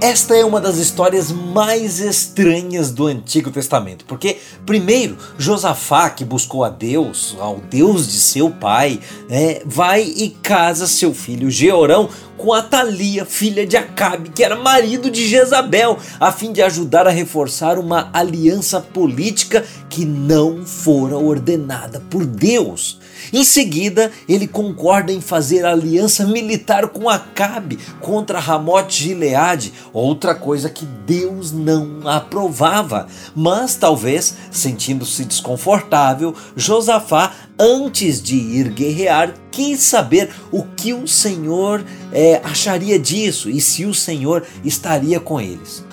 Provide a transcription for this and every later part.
Esta é uma das histórias mais estranhas do Antigo Testamento, porque, primeiro, Josafá, que buscou a Deus, ao Deus de seu pai, é, vai e casa seu filho Georão com Atalia, filha de Acabe, que era marido de Jezabel, a fim de ajudar a reforçar uma aliança política que não fora ordenada por Deus. Em seguida, ele concorda em fazer aliança militar com Acabe contra Ramote Gileade, outra coisa que Deus não aprovava. Mas talvez, sentindo-se desconfortável, Josafá, antes de ir guerrear, quis saber o que o Senhor é, acharia disso e se o Senhor estaria com eles.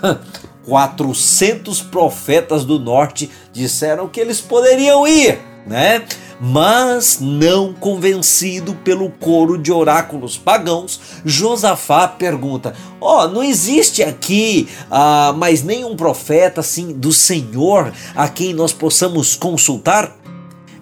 400 profetas do norte disseram que eles poderiam ir, né? Mas não convencido pelo coro de oráculos pagãos, Josafá pergunta: Ó, oh, não existe aqui ah, mais nenhum profeta assim do Senhor a quem nós possamos consultar?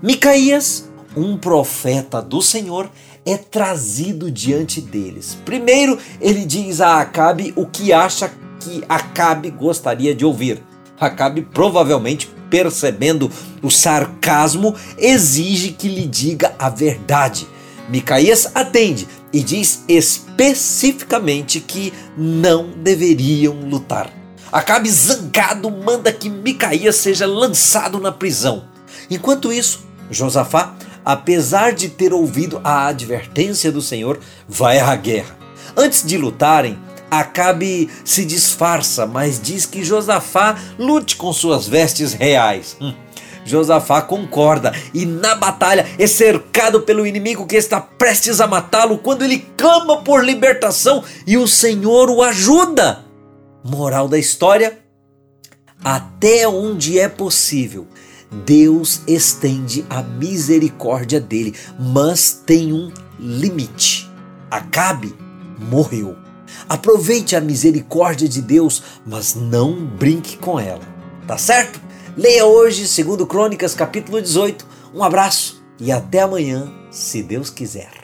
Micaías, um profeta do Senhor, é trazido diante deles. Primeiro, ele diz a Acabe o que acha que Acabe gostaria de ouvir. Acabe provavelmente percebendo o sarcasmo, exige que lhe diga a verdade. Micaías atende e diz especificamente que não deveriam lutar. Acabe zangado manda que Micaías seja lançado na prisão. Enquanto isso, Josafá, apesar de ter ouvido a advertência do Senhor, vai à guerra. Antes de lutarem, Acabe se disfarça, mas diz que Josafá lute com suas vestes reais. Hum. Josafá concorda e na batalha é cercado pelo inimigo que está prestes a matá-lo quando ele clama por libertação e o Senhor o ajuda. Moral da história: até onde é possível, Deus estende a misericórdia dele, mas tem um limite. Acabe morreu. Aproveite a misericórdia de Deus, mas não brinque com ela. Tá certo? Leia hoje, segundo Crônicas, capítulo 18. Um abraço e até amanhã, se Deus quiser.